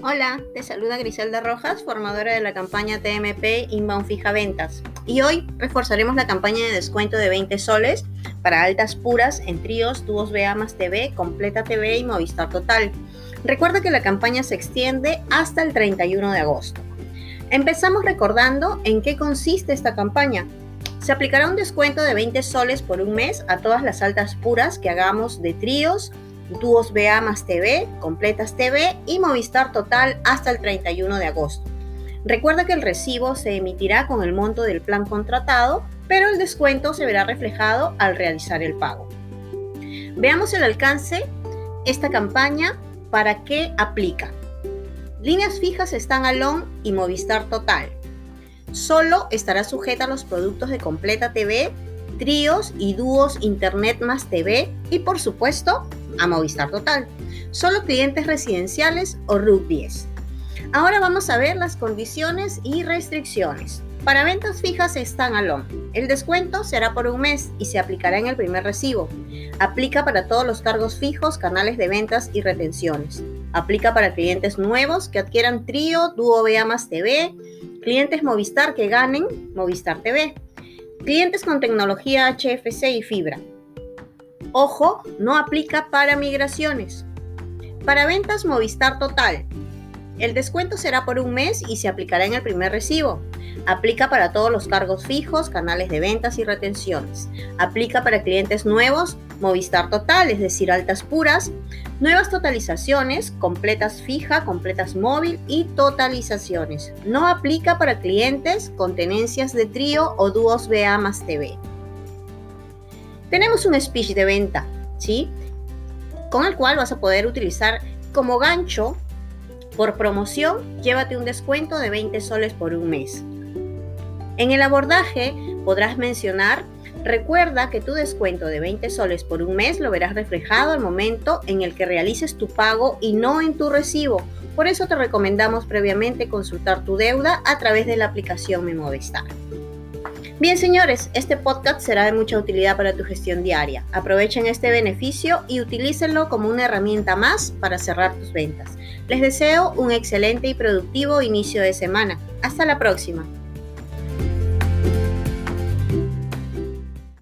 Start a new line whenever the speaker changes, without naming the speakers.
Hola, te saluda Griselda Rojas, formadora de la campaña TMP Inbound Fija Ventas. Y hoy reforzaremos la campaña de descuento de 20 soles para altas puras en tríos, dúos BA más TV, Completa TV y Movistar Total. Recuerda que la campaña se extiende hasta el 31 de agosto. Empezamos recordando en qué consiste esta campaña. Se aplicará un descuento de 20 soles por un mes a todas las altas puras que hagamos de tríos, Dúos BA más TV, Completas TV y Movistar Total hasta el 31 de agosto. Recuerda que el recibo se emitirá con el monto del plan contratado, pero el descuento se verá reflejado al realizar el pago. Veamos el alcance, esta campaña, para qué aplica. Líneas fijas están Alon y Movistar Total. Solo estará sujeta a los productos de Completa TV, tríos y dúos Internet más TV y por supuesto a Movistar Total. Solo clientes residenciales o RUT 10. Ahora vamos a ver las condiciones y restricciones. Para ventas fijas están Alon. El descuento será por un mes y se aplicará en el primer recibo. Aplica para todos los cargos fijos, canales de ventas y retenciones. Aplica para clientes nuevos que adquieran Trío, Duo BA más TV, clientes Movistar que ganen Movistar TV, clientes con tecnología HFC y fibra, Ojo, no aplica para migraciones. Para ventas Movistar Total. El descuento será por un mes y se aplicará en el primer recibo. Aplica para todos los cargos fijos, canales de ventas y retenciones. Aplica para clientes nuevos, Movistar Total, es decir, altas puras, nuevas totalizaciones, completas fija, completas móvil y totalizaciones. No aplica para clientes con tenencias de trío o dúos BA más TV. Tenemos un speech de venta, ¿sí? Con el cual vas a poder utilizar como gancho por promoción, llévate un descuento de 20 soles por un mes. En el abordaje podrás mencionar, recuerda que tu descuento de 20 soles por un mes lo verás reflejado al momento en el que realices tu pago y no en tu recibo. Por eso te recomendamos previamente consultar tu deuda a través de la aplicación Mi Movistar. Bien, señores, este podcast será de mucha utilidad para tu gestión diaria. Aprovechen este beneficio y utilícenlo como una herramienta más para cerrar tus ventas. Les deseo un excelente y productivo inicio de semana. Hasta la próxima.